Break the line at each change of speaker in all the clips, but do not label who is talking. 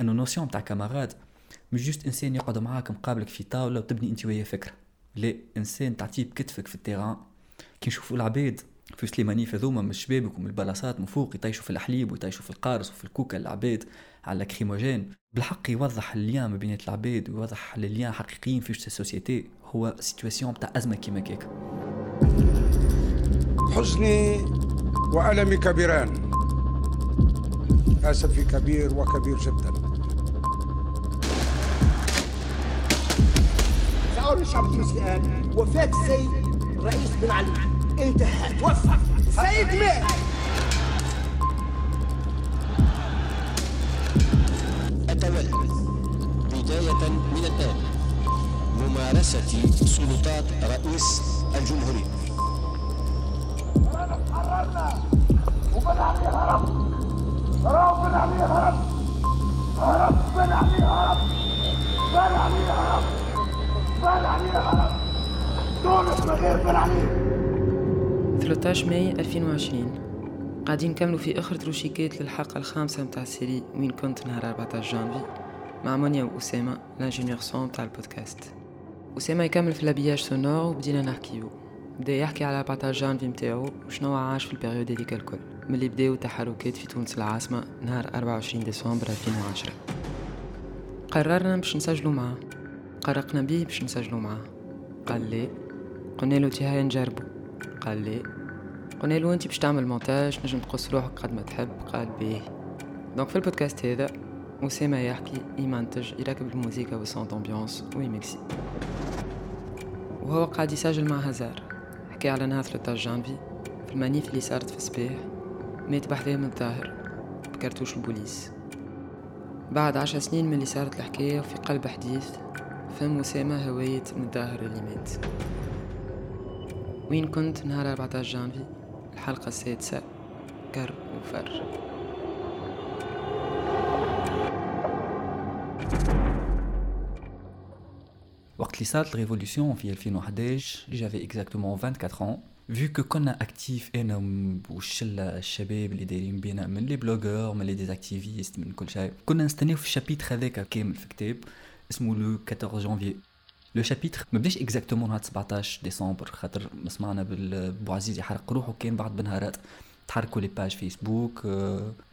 أنه notion تاع camarade مش juste إنسان يقعد معاك مقابلك في طاولة وتبني أنت وياه فكرة. لا إنسان تعطيه بكتفك في ال terrain. كي نشوفوا العباد في سليماني هذوما من الشبابك ومن البلاصات من فوق يطيشوا في الحليب ويطيشوا في القارص وفي الكوكا العباد على lacrymogène بالحق يوضح ال lien ما بين العباد ويوضح ال lien حقيقيين في ال société. هو situation تاع أزمة كيما كيك
حزني وألمي كبيران. أسفي كبير وكبير جدا.
شعور الشعب التونسي الآن وفاة السيد رئيس بن علي. انتهى توفى السيد مات
أتمنى بداية من الآن ممارسة سلطات رئيس الجمهورية.
حررنا وبن علي هرب هرب بن علي هرب هرب بن علي هرب بن علي هرب
13 ماي 2020 قاعدين نكملوا في آخر تروشيكات للحلقة الخامسة متاع ال série وين كنت نهار 14 جانفي مع مونيا وأسامة l'ingénieur son تاع البودكاست. أسامة يكمل في ال habillage sonore وبدينا نحكيو. بدأ يحكي على 14 جانفي متاعو وشنو عاش في ال période هذيك الكل. ملي بداو تحركات في تونس العاصمة نهار 24 ديسمبر 2010 قررنا باش نسجلوا معاه. قرقنا بيه باش نسجلوا معاه. قال لي قلنا له تي نجربو. قال لي قلنا له انت باش تعمل مونتاج نجم تقص روحك قد ما تحب. قال بيه donc في البودكاست هذا أسامة يحكي يمنتج يركب الموسيقى وال sons d'ambiance ويميكسي وهو قاعد يسجل مع هزار. حكي على نهار 13 جانفي في ال manif اللي صارت في صباح مات بحذاهم الظاهر بكرتوش البوليس. بعد عشر سنين من اللي صارت الحكاية وفي قلب حديث فهم أسامة هواية من الظاهر اللي مات وين كنت نهار 14 جانفي؟ الحلقة السادسة. كر وفر.
وقت اللي صارت ال révolution في 2011 j'avais exactement 24 ans. Vu que كنا actifs أنا والشله الشباب اللي دايرين بينا من les blogueurs من les des activistes من كل شيء كنا نستناو في ال chapitre هذاك كامل في كتاب اسمه le 14 janvier le chapitre ما بداش exactement نهار 17 ديسمبر خاطر سمعنا بالبوعزيزي يحرق روحه كان بعد بنهارات تحركوا les pages Facebook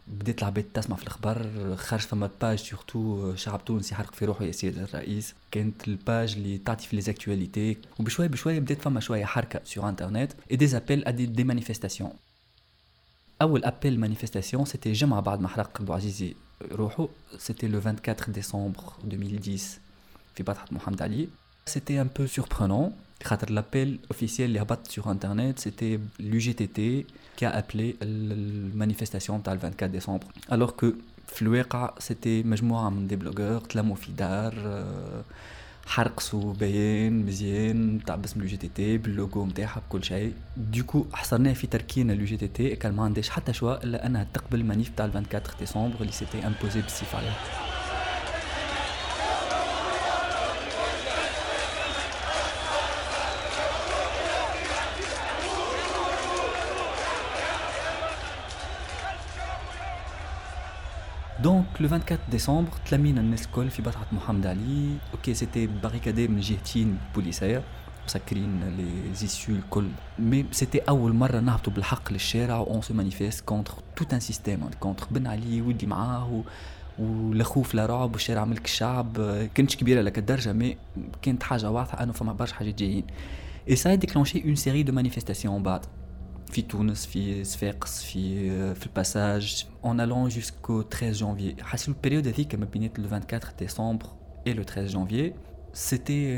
بدات العباد تسمع في الأخبار خرج فما page surtout شعب تونس يحرق في روحه يا سيد الرئيس. كانت ال page اللي تعطي في les actualités وبشوية بشوية بدات فما شوية حركة sur internet et des appels à des, manifestations أول appel manifestation c'était جمعة بعد ما حرق بوعزيزي روحه c'était le 24 ديسمبر 2010 في بطحه محمد علي c'était un peu surprenant خاطر l'appel officiel اللي هبط sur internet c'était l'UGTT qui a appelé la manifestation le 24 décembre. Alors que في c'était مجموعة من des blogueurs دار حرقصوا بيان مزيان تاع باسم l'UGTT بال logo نتاعها بكل شيء. du coup حصرناه في تركينا l'UGTT كان ما عندهاش حتى choix الا انها تقبل ال manif تاع 24 ديسمبر اللي c'était imposé بالصفه عليها donc le 24 ديسمبر تلمينا الناس الكل في بطحة محمد علي ok c'était barricadé من جهتين بوليسية مسكرين les issues الكل mais c'était اول مره نهبطوا بالحق للشارع on se manifeste contre tout un système contre بن علي واللي معاه و... والخوف لا رعب والشارع ملك الشعب كانتش كبيره لك الدرجه mais كانت حاجة واضحه انه فما برشا حاجات جايين et ça a déclenché une série de manifestations بعد في تونس في صفاقس في في الباساج en allant jusqu'au 13 janvier. حسب ال période هذيك ما بين le 24 décembre et le 13 janvier. c'était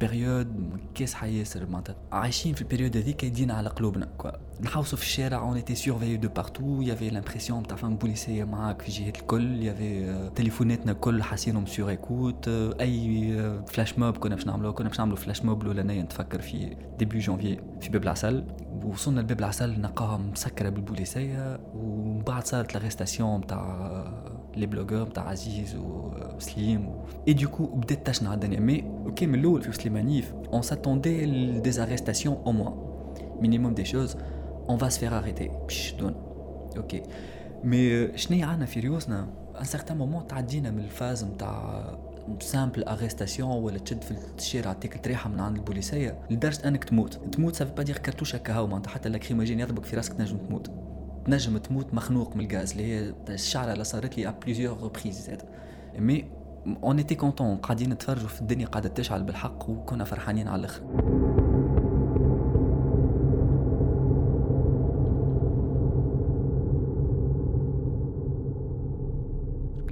période كاسحه ياسر معناتها عايشين في البيريود هذيك يدينا على قلوبنا quoi نحوسوا في الشارع on était surveillés de partout y avait l'impression تاع فم بوليسيه معاك في جهات الكل y avait تليفوناتنا كل حاسينهم sur écoute et flash mob كنا باش نعملوه كنا باش نعملوا flash mob الاولانيه نتفكر في début janvier في باب العسل وصلنا لباب العسل نلقاها مسكره بالبوليسيه ومن بعد صارت l'arrestation تاع les blogueurs تاع عزيز وسليم et du coup بدات تشنع الدنيا mais ok من الأول في les manifs on s'attendait à des arrestations au moins minimum des choses on va se faire arrêter باش يشدونا ok mais شنو عندنا في ريوسنا un certain moment تعدينا من ال phase نتاع simple arrestation ولا تشد في الشارع تاكل تريحه من عند البوليسيه لدرجه انك تموت تموت ça veut pas dire كرتوش هكا هاو معناتها حتى lacrymogène يضربك في راسك تنجم تموت تنجم تموت مخنوق من الغاز اللي هي الشعره اللي صارت لي à plusieurs reprises زاد mais on était contents قاعدين نتفرجوا في الدنيا قاعدة تشعل بالحق وكنا فرحانين على الآخر.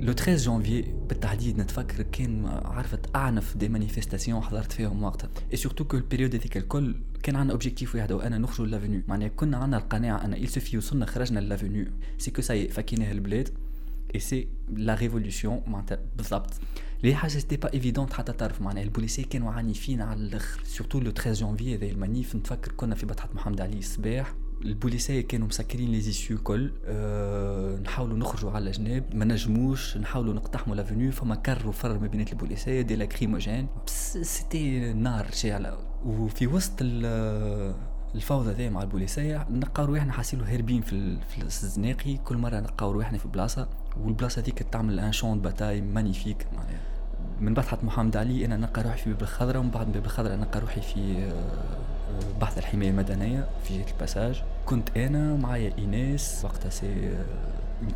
le 13 جانفي بالتحديد نتفكر كان عرفت أعنف des manifestations حضرت فيهم وقتها et surtout que ال période هذيك الكل كان عندنا objectif واحد وأنا نخرجوا l'avenue معناها كنا عندنا القناعة أن il suffit وصلنا خرجنا l'avenue c'est que ça y est فكيناه البلاد c'est la révolution معناتها بالضبط لي حاجة c'était pas évident حتى تعرف معناها البوليسي كانوا عنيفين على الآخر surtout le 13 جانفي هذا ال manif نتفكر كنا في بطحه محمد علي الصباح البوليسيه كانوا مسكرين les issues كل أه نحاولوا نخرجوا على جناب ما نجموش نحاولوا نقتحموا l'avenue فما كر وفر ما بين البوليسيه des lacrymogènes c'était نار شاعله وفي وسط الفوضى ذي مع البوليسية نلقاو روحنا حاصيلو هاربين في, الزناقي كل مرة نلقاو روحنا في بلاصة والبلاصة هذيك تعمل un champ de bataille magnifique من بطحة محمد علي أنا نلقى روحي في باب الخضراء ومن بعد باب الخضراء نلقى روحي في آه، بحذا الحماية المدنية في جهة الباساج كنت أنا معايا إيناس وقتها c'est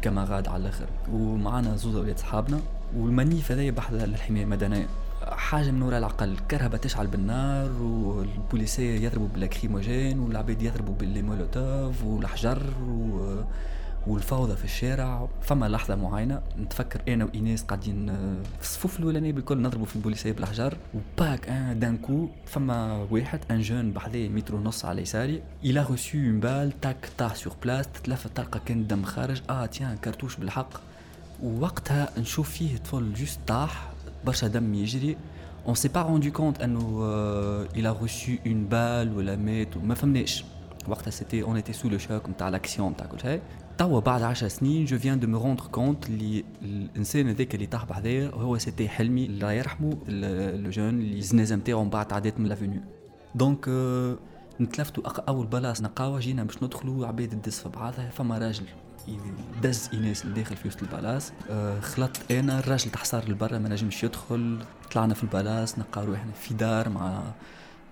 camarade على الآخر. ومعانا زوز أولاد صحابنا وال manif هذايا بحذا الحماية المدنية. حاجة من وراء العقل. كرهبة تشعل بالنار والبوليسية يضربوا بال lacrymogène والعباد يضربوا بالمولوتوف والحجر و والفوضى في الشارع. فما لحظة معينة نتفكر أنا وايناس قاعدين آه، في الصفوف الأولانية بالكل نضربوا في البوليسيه بالحجر وباك ان d'un coup فما واحد un jeune بحذايا مترو ونص على يساري il a reçu une balle تاك طاح sur place تتلفت تلقى كان الدم خارج. آه tiens كرتوش بالحق. ووقتها نشوف فيه طفل juste طاح. برشا دم يجري on s'est pas rendu compte انه il a reçu une balle ولا مات ما فهمناش وقتها c'était on était sous le choc نتاع l'action نتاع كل شيء توا بعد 10 سنين je viens de me rendre compte اللي نتلفتوا أول بلاصة نقاوة جينا باش ندخلوا عباد تدز في بعضها فما راجل دز إيناس داخل في وسط البلاص. أه خلطت أنا الراجل تحصار لبرا ما نجمش يدخل. طلعنا في البلاص نلقاو روحنا في دار مع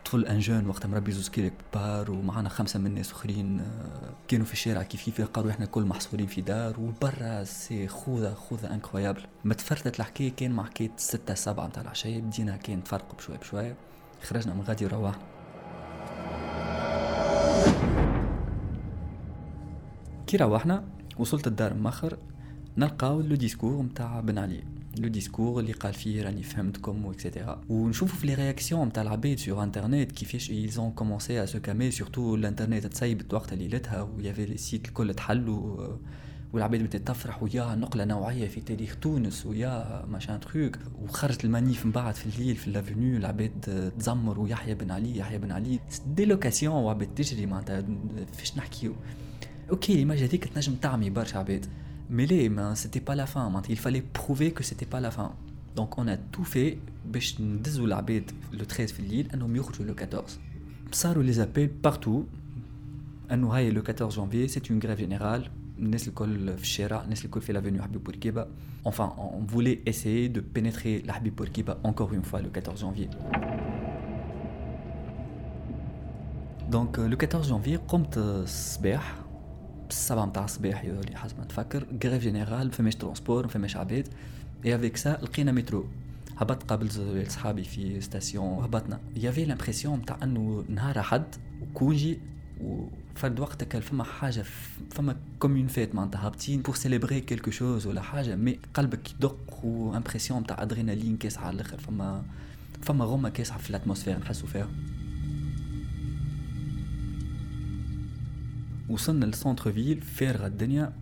طفل un jeune وقتها مربي زوز كيلو كبار ومعنا خمسة من الناس آخرين. آه، كانوا في الشارع كيف كيف لقاو إحنا كل محصورين في دار. وبرا c'est خوذة خوذة incroyable ما تفرتت الحكاية كان مع حكايه ستة سبعة نتاع العشية بدينا كان تفرق بشوي بشوي خرجنا من غادي وروحنا كي روحنا وصلت الدار مخر نلقاو le discours نتاع بن علي. le discours اللي قال فيه راني فهمتكم و et cetera ونشوفوا في les réactions نتاع العباد sur Internet كيفاش ils ont commencé à se calmer surtout الانترنت تسيبت وقتها ليلتها ويافي سيت الكل تحلوا والعباد بدات تفرح ويا نقلة نوعية في تاريخ تونس ويا méchant truc وخرجت ال manif من بعد في الليل في l'avenue العباد تزمر ويحيى بن علي يحيى بن علي. délocation وعباد تجري معناتها فاش نحكيو. اوكي ليماج هذيك تنجم تعمي برشا عباد Mais les, c'était pas la fin. Il fallait prouver que c'était pas la fin. Donc on a tout fait باش ندزوا العباد le 13 في الليل انهم يخرجوا le 14 صاروا les appels partout انه هاي le 14 janvier c'est une grève générale الناس الكل في الشارع الناس الكل في لافينيو حبيب بورقيبه enfin on voulait essayer de pénétrer l'Habib Bourguiba encore une fois le 14 janvier donc le 14 janvier قمت الصباح بالسبعة متاع الصباح اللي حسب ما نتفكر grève générale ما فماش transport ما فماش عباد. اي افيك سا لقينا métro. هبط قابل صحابي في station هبطنا. il y avait l'impression نتاع إنه نهار أحد و congé وفرد وقتك فما حاجة فما comme une fête معناتها. هابطين pour célébrer quelque chose ولا حاجة mais قلبك يدق و impression نتاع ادرينالين كاسعه على الآخر. فما فما غمة كاسعه في ال atmosphère نحسوا فيها. وصلنا لل centre-ville فارغة الدنيا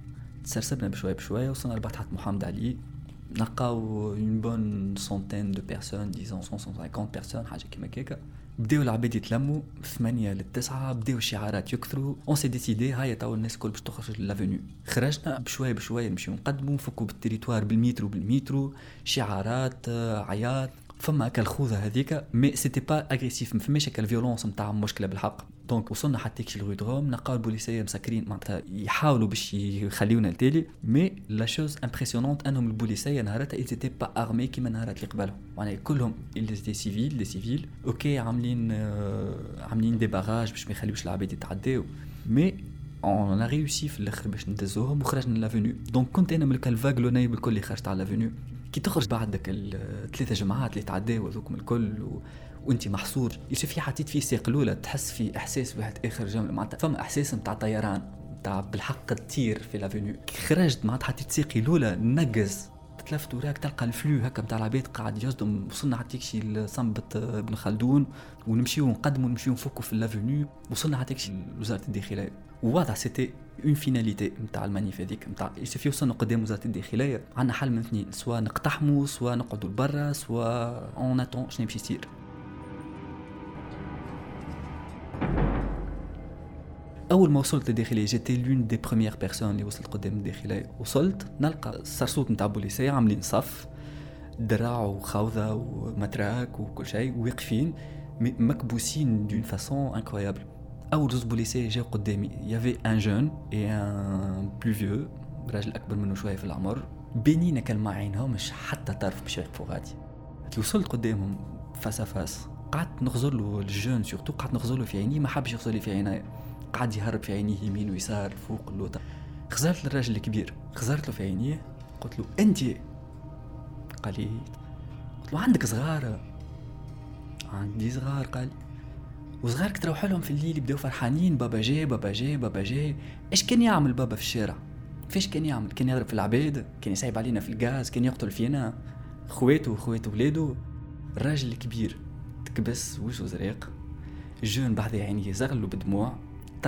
تسرسبنا بشوية بشوية وصلنا لبطحة محمد علي. نلقاو une bonne centaine de personnes disons 150 personnes حاجة كيما كيكا بداو العباد يتلموا ثمانية للتسعة بداو الشعارات يكثروا on s'est décidé هاي تو الناس الكل باش تخرج l'avenue خرجنا بشوية بشوية نمشيو نقدموا نفكوا بالتريتوار بالمترو بالمترو شعارات عياط. فما هكا الخوذه هذيك mais c'était pas agressif ما فماش هكا ال violence نتاع مشكلة بالحق. donc وصلنا حتى كي ال rue de Rome نلقاو البوليسيه مسكرين معناتها يحاولوا باش يخليونا التالي mais la chose impressionnante أنهم البوليسية نهارتها ils étaient pas armés كيما نهارات اللي قبلهم. معناها كلهم اللي des civils des civils OK عاملين آه عاملين des barrages باش ما يخليوش العباد يتعداو. mais on a réussi في الآخر باش ندزوهم وخرجنا l'avenue donc كنت أنا من ال vague الأولى بالكل اللي خرجت على l'avenue كي تخرج بعدك الثلاثة جماعات اللي تعداو هذوكم الكل و... وأنت محصور يشوف حطيت فيه ساق الأولى تحس في إحساس واحد آخر جمله معناتها فما إحساس نتاع طيران نتاع بالحق تطير في l'avenue كي خرجت معناتها حطيت ساقي الأولى نقز تلفت وراك تلقى ال flot هكا نتاع العباد قاعد يصدم وصلنا حتى شي لصنم ابن خلدون ونمشيو ونقدموا ونمشيو نفكوا في l'avenue وصلنا حتى شي لوزارة الداخلية. وواضح c'était une finalité نتاع ال manif هذيك نتاع يسمى وصلنا قدام وزارة الداخلية. عندنا حل من اثنين سواء نقتحموا سواء نقعدوا لبرا سواء on attend شنو يمشي يصير. أول ما وصلت للداخليه j'étais l'une des premières personnes اللي وصلت قدام الداخليه وصلت نلقى ال sorte نتاع بوليسيه عاملين صف دراع وخوذه ومتراك وكل شيء واقفين مكبوسين d'une façon incroyable أول زوز بوليسية جاو قدامي. il y avait un jeune et un plus vieux راجل أكبر منه شوية في العمر. بينينا كان ما عينهمش حتى طرف باش يوقفوا غادي كي وصلت قدامهم face face قعدت نغزر له ال jeune surtout قعدت نغزر له في عيني ما حبش يغزر لي في عيني. قعد يهرب في عينيه يمين ويسار فوق اللوطة. خزرت للراجل الكبير. خزرت له في عينيه. قلت له أنت؟ قال لي قلت له عندك صغار. عندي صغار. قال وصغارك تروح لهم في الليل يبداو فرحانين. بابا جاي بابا جاي بابا جاي. إيش كان يعمل بابا في الشارع؟ فيش كان يعمل. كان يضرب في العباد كان يسايب علينا في الغاز كان يقتل فينا. خواتو وخوات ولادو. الراجل الكبير تكبس وجهه زريق. jeune بعد عينيه زغلوا بدموع.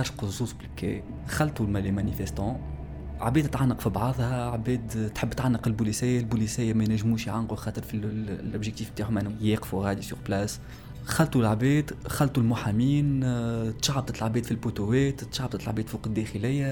تشقوا زوز blocs كي. خلطوا ال ماليه les manifestants. عبيد تعانق في بعضها عبيد تحب تعانق البوليسيه البوليسيه ما ينجموش يعانقوا خاطر في ال objectif تاعهم انهم يقفوا غادي sur place خلطوا العبيد خلطوا المحامين آه، تشعبطت العبيد في ال poteauات تشعبطت العبيد فوق الداخلية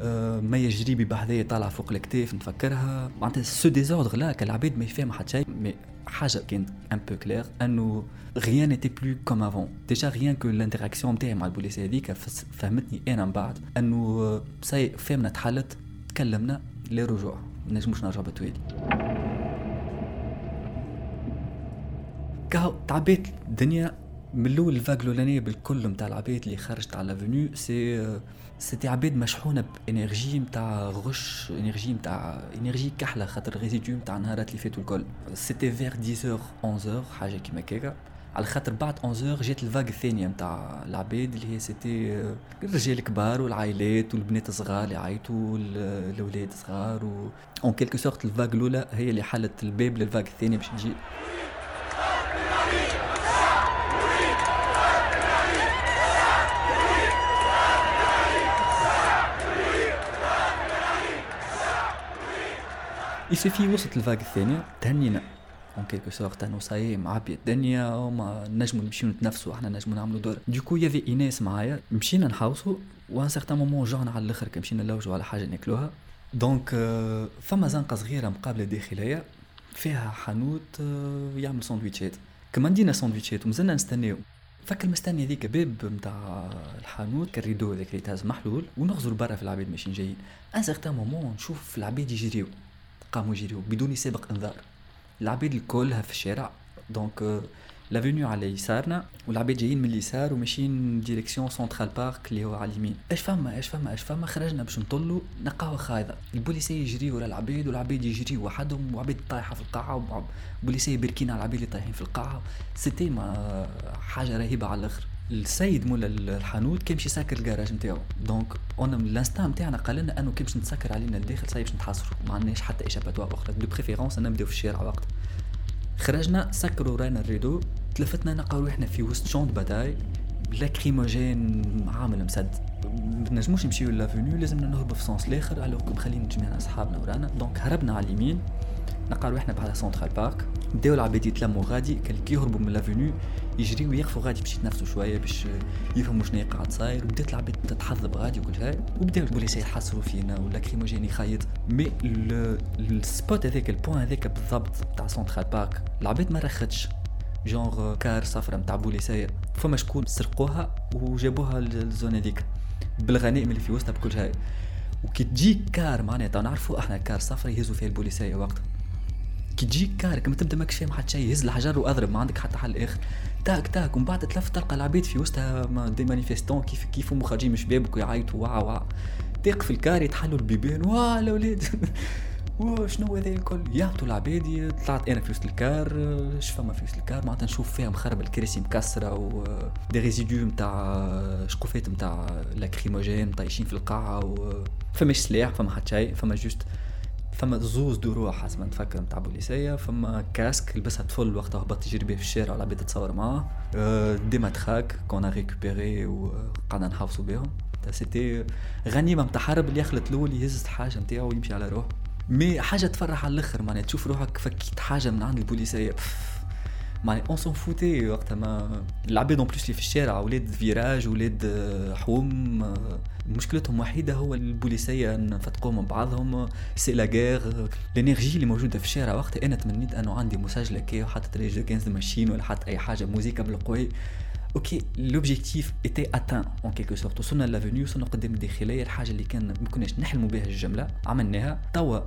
آه، ما يجري بحذايا طالع فوق الكتاف نفكرها. معناتها ce désordre-là العبيد ما يفهم حتى شيء. حاجة كانت un peu claire انه rien n'était plus comme avant. Déjà rien que l'interaction نتاعي مع البوليس هذيك فهمتني أنا من بعد انه si فهمنا تحلت تكلمنا لرجوع ما نجموش نرجعوا بالتوالي كاو تعبيت الدنيا من الأول ال vague الأولانية بالكل نتاع العباد اللي خرجت على l'avenue si c'était عباد مشحونة ب énergie نتاع غش énergie نتاع énergie كحلة خاطر résidus نتاع النهارات اللي فاتوا الكل. c'était vers 10 11 حاجة كيما كيكا. على خاطر بعد 11 جات ال vague الثانية نتاع العباد اللي هي c'était الرجال الكبار والعائلات والبنات الصغار اللي يعيطوا الأولاد صغار و en quelque sorte ال vague الأولى هي اللي حلت الباب لل vague الثانية باش تجي يسمى وسط ال vague الثانية تهنينا en quelque sorte انه صاي معبي الدنيا وما نجمو نمشيو نتنفسوا إحنا نجمو نعملوا tour du coup il y avait ايناس معايا مشينا نحوسوا و à un certain moment جوعنا على الآخر كي مشينا نلوجوا على حاجة ناكلوها donc فما زنقه صغيره مقابله داخليه فيها حانوت يعمل ساندويتشات كما ندينا ساندويتشات ومازلنا نستناو فكر مستني هذيك باب نتاع الحانوت كال rideau هذاك اللي تهز محلول ونغزر برا في العباد ماشيين جايين un certain moment نشوف العباد يجريو قاموا يجريو بدون سابق إنذار. العبيد الكلها في الشارع. donc l'avenue على يسارنا والعباد جايين من اليسار وماشيين direction Central Park اللي هو على اليمين. اش فما؟ اش فما؟ اش فما؟ خرجنا باش نطلوا نلقاوها خايضة. البوليسيه يجري ورا العباد والعباد يجري وحدهم وعباد طايحة في القاعة وبوليسيه باركين على العباد اللي طايحين في القاعة. c'était حاجة رهيبة على الآخر. السيد مولا الحانوت كان باش يسكر الكراج نتاعو. donc en l'instant نتاعنا قال لنا أنه كي باش نتسكر علينا الداخل صايب باش نتحاصروا. ما عندناش حتى échappatoire أخرى. de préférence نبداو في الشارع وقت. خرجنا سكروا ورانا ال rideau تلفتنا نلقاو روحنا في وسط champ de bataille lacrymogène عامل مسد. ما نجموش نمشيو l'avenue لازمنا نهربوا في sens الآخر alors مخلين جميعنا أصحابنا ورانا. donc هربنا على اليمين. نلقاو روحنا بعد Central Park بداو العباد يتلموا غادي كان يهربوا من l'avenue يجريو ويقفوا غادي باش يتنفسوا شوية باش يفهموا شنو قاعد صاير وبدات العباد تتحذب غادي وكل شيء وبداو البوليس يحصروا فينا وال lacrymogène يخيط mais ال spot هذاك ال point هذاك بالضبط تاع Central Park العباد ما رختش. genre car صفرة نتاع بوليسية فما شكون سرقوها وجابوها لل zone هذيك بالغنائم اللي في وسطها بكل شيء. وكي تجيك car معناتها نعرفوا أحنا car صفرة يهزوا فيها البوليسية وقتها كي تجيك car كما تبدأ ماكش فاهم حتى شيء يهز الحجر وأضرب ما عندك حتى حل آخر. تاك تاك ومن بعد تلف تلقى العباد في وسطها des manifestants كيف كيف هم خارجين من شبابك ويعيطوا واه واه تقف ال car يتحلوا البيبان. واه الاولاد وشنو هذا الكل؟ يعطوا العباد طلعت أنا في وسط ال car. اش فما في وسط ال car؟ معناتها نشوف فيها مخرب الكراسي مكسرة و des résidus نتاع شقوفات نتاع lacrymogène طايشين في القاعة و فماش سلاح فما حتى شيء فما juste فما زوز دروع حسب ما نتفكر نتاع بوليسية فما casque لبسها طفل وقتها هبط يجري بيه في الشارع والعباد تتصور معاه. des matraques qu'on récupérait وقعدنا نحافظوا بهم c'était غنيمة نتاع حرب اللي يخلط الأول يهز الحاجة نتاعو ويمشي على روحه. mais حاجة تفرح على الآخر معناها تشوف روحك فكيت حاجة من عند البوليسية. معناها on s'en foutait وقتها ما العباد en plus اللي في الشارع ولاد virage ولاد حوم مشكلتهم وحيدة هو البوليسية نفتقوا من بعضهم c'est la guerre ال énergie اللي موجودة في الشارع وقتها. أنا تمنيت أنه عندي مسجله كي وحطت Rage Against the Machine ولا حتى أي حاجة موزيكا بالقوي. OK l'objectif était atteint en quelque sorte وصلنا l'avenue وصلنا قدام الداخلية. الحاجة اللي كان ما كناش نحلموا بها الجملة عملناها. توا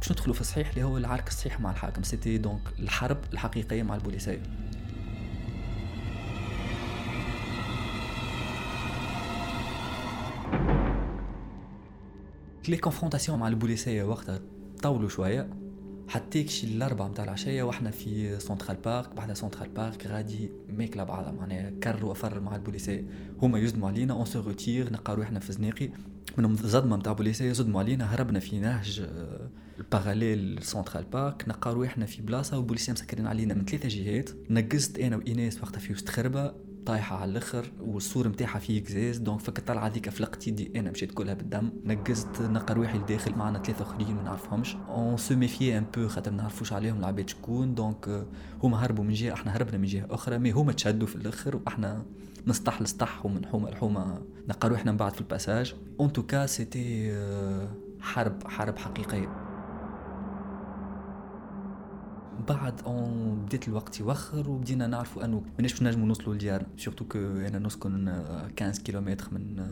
باش ندخلوا في الصحيح اللي هو العرك الصحيح مع الحاكم. c'était donc الحرب الحقيقية مع البوليسيه les confrontations مع البوليسيه وقتها طولوا شوية. حتى كشي الأربعة متاع العشية وإحنا في Central Park بعد Central Park غادي ماكلة بعضها. معناها كر وفر مع البوليسية هما يزدموا علينا on se retire نلقاو روحنا في زناقي منهم صدمة متاع بوليسية زدموا علينا هربنا في نهج ال parallèle Central Park نلقاو روحنا في بلاصة والبوليسية مسكرين علينا من ثلاثة جهات. نقزت أنا وإيناس وقتها في وسط خربة طايحة على الأخر والصور نتاعها فيه كزاز donc فك الطلعه هذيك فلقت يدي أنا مشيت كلها بالدم. نقزت نلقى روحي لداخل معنا ثلاثة آخرين ما نعرفهمش. on se méfie un peu خاطر ما نعرفوش عليهم العباد شكون. donc هما هربوا من جهة إحنا هربنا من جهة أخرى mais هما تشدوا في الأخر وإحنا نسطح لسطح ومن حومة لحومة نلقى روحنا من بعد في الباساج. en tout cas c'était حرب حرب حقيقية. بعد اون بديت الوقت يوخر وبدينا نعرفوا انه ماناش باش نجموا نوصلوا لديارنا. surtout que أنا نسكن 15 كيلومتر من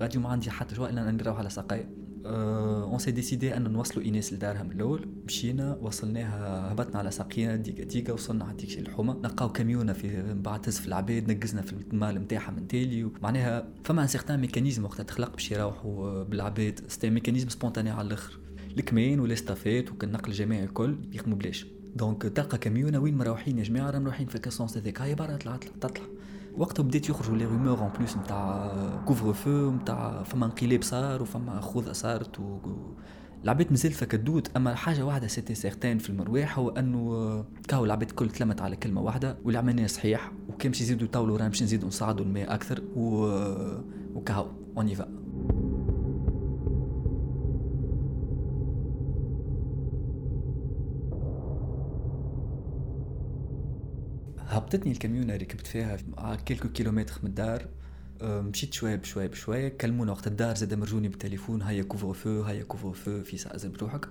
غادي ما عندي حتى choix إلا نروح على ساقايا on s'est décidé أن نوصلوا ايناس لدارها من الأول. مشينا وصلناها هبطنا على ساقينا ديكا ديكا وصلنا على ديك الحومة. لقاو كاميونه في بعد تهز في العباد نقزنا في ال malle نتاعها من تالي معناها فما un certain mécanisme وقتها تخلق باش يروحوا بالعباد c'était mécanisme spontané على الآخر. الكمين وليستافيت وكالنقل الجماعي الكل يخدموا بلاش. دونك تلقى كاميونه وين مروحين يا جماعة؟ راهم رايحين في كاسونس هذيك. هاي برا طلع طلع تطلع. وقتها بديت يخرجوا لي رومور اون بلوس نتاع كوفر فو نتاع فما انقلاب صار وفما خوذة صارت و... العباد مازال فكدود أما حاجة واحدة سيتي سيغتان في المرواح هو أنه كاو العباد الكل تلمت على كلمة واحدة واللي عملناه صحيح وكان باش يزيدوا يطولوا راهم باش نزيدوا نصعدوا الماء أكثر و... وكاو اون هبطتني الكاميونه ركبت فيها كيلكو كيلومتر من الدار. مشيت شوية بشوية بشوية كلمونا وقت الدار زاد مرجوني بالتليفون هيا كوفر فو هيا كوفر فو في ساعة زاد بروحك.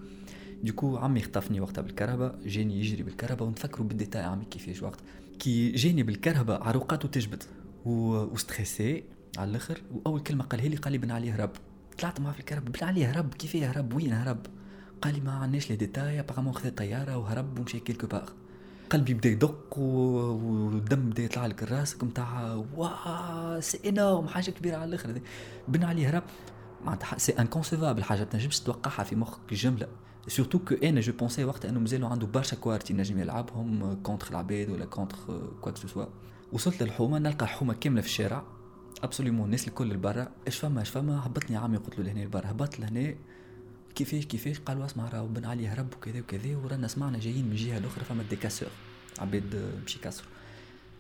دوكو عمي خطفني وقتها بالكهرباء جاني يجري بالكهرباء ونتفكروا بالديتاي عمي كيفاش وقت كي جاني بالكرهبة عروقاته تجبد. و stressé على الآخر. وأول كلمة قالها لي قال لي بن علي هرب طلعت معاه في الكرهبة بن علي هرب كيف هرب وين هرب قال لي ما عندناش les détails apparemment خذ طيارة وهرب ومشى quelque part. قلبي بدا يدق والدم بدا يطلع لك راسك نتاع وا c'est énorme حاجة كبيرة على الآخر بن علي هرب معناتها c'est inconcevable حاجة ما تنجمش توقعها في مخك جملة. surtout que أنا je pensais وقت إنه مازالوا عنده برشا كوارتي نجم يلعبهم contre العباد ولا contre quoi que ce soit وصلت للحومة نلقى الحومة كاملة في الشارع. absolument الناس الكل لبرا. إيش فما إيش فما؟ هبطني عمي قلت له لهنا لبرا. هبط لهنا كيفاش كيفاش قالوا اسمع راهو بن علي هرب وكذا وكذا ورانا سمعنا جايين من الجهه الأخرى فما des casseurs عباد مشي كسروا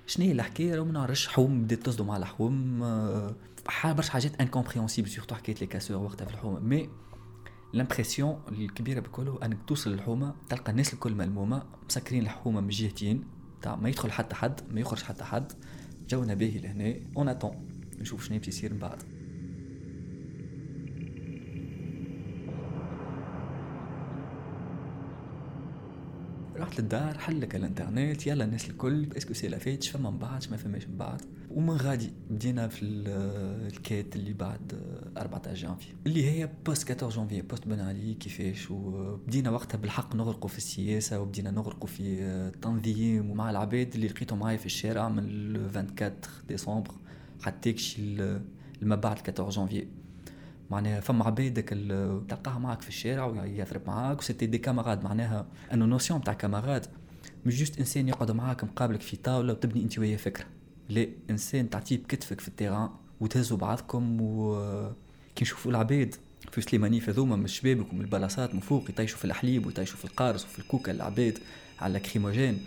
شنو هي الحكاية؟ راهو ما نعرفش حوم بدات تصدم على حوم برشا حاجات incompréhensibles surtout حكايه les casseurs وقتها في الحومة. mais l'impression الكبيرة بكل أنك توصل للحومة تلقى الناس الكل ملمومة مسكرين الحومة من جهتين تاع ما يدخل حتى حد ما يخرج حتى حد جونا باهي لهنا اون اتون نشوف شنو باش يصير من بعد. للدار حلك الإنترنت يلا الناس الكل اسكو سي لا فيت فما من بعد ما فماش من بعد ومن غادي بدينا في ال- الكيت اللي بعد 14 جانفي. اللي هي بوست 14 جانفي بوست بن علي كيفاش؟ وبدينا وقتها بالحق نغرقوا في السياسة وبدينا نغرقوا في التنظيم ومع العباد اللي لقيتهم معايا في الشارع من ال 24 ديسمبر حتى كشي ما بعد 14 جانفي. معناها فما عبادك تلقاها معك في الشارع ويضرب معاك و c'était des camarades معناها إنه notion تاع camarade مش juste إنسان يقعد معاك مقابلك في طاولة وتبني أنت وياه فكرة. لا إنسان تعطيه بكتفك في التيران وتهزوا بعضكم و كي نشوفوا العباد. في سليمانيف هذوما من الشبابك ومن البلاصات من فوق يطيشوا في الحليب ويطيشوا في القارص وفي الكوكا العباد lacrymogène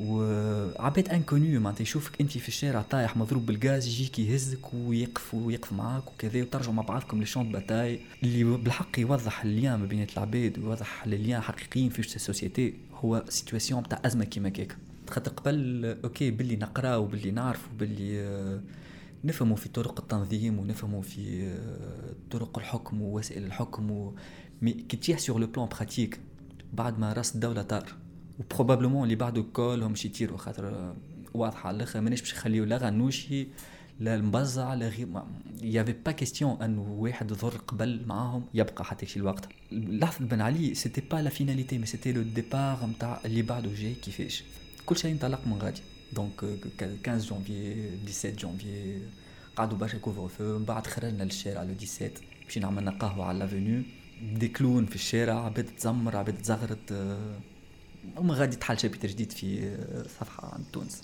وعباد inconnus معناتها يشوفك انت في الشارع طايح مضروب بالغاز يجيك يهزك ويقف ويقف معاك وكذا وترجعوا مع بعضكم ل champ de bataille. اللي بالحق يوضح ال liens ما بين العباد ويوضح ال liens حقيقيين في ال société هو situation تاع أزمة كيما كيك خاطر قبل OK باللي نقراو باللي نعرفوا باللي آه، نفهموا في طرق التنظيم ونفهموا في آه، طرق الحكم ووسائل الحكم و... mais كي تجيه sur le plan pratique بعد ما راس الدولة طار. و probablement اللي بعده كلهم شي يطيروا خاطر آه، واضحة على الآخر. ماناش باش نخليو لا غنوشي لا المبزع لا غير يافي با كيستيون انه واحد ضر قبل معاهم يبقى حتى شي الوقت. لحظة بن علي c'était pas la finalité mais c'était le départ نتاع اللي بعده جاي كيفاش كل شيء انطلق من غادي. donc آه، 15 جانفي 17 جانفي قعدوا برشا couvre-feu من بعد خرجنا للشارع le 17 مشينا عملنا قهوة على l'avenue des klaxons في الشارع عباد تزمر عباد تزغرت ومن غادي تحل chapitre جديد في صفحة عند تونس.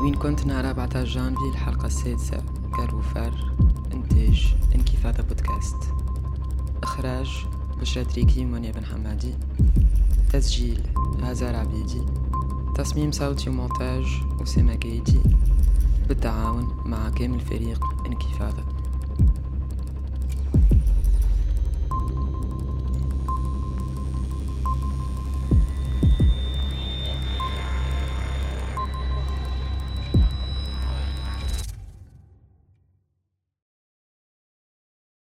وين كنت نهار 14 جانفي الحلقة السادسة. كاروفار إنتاج Inkyfada Podcast. إخراج بشرى تريكي ومنيا بن حمادي. تسجيل هزار عبيدي. تصميم صوتي ومونتاج أسامة قايدي بالتعاون مع كامل فريق انكفاضة.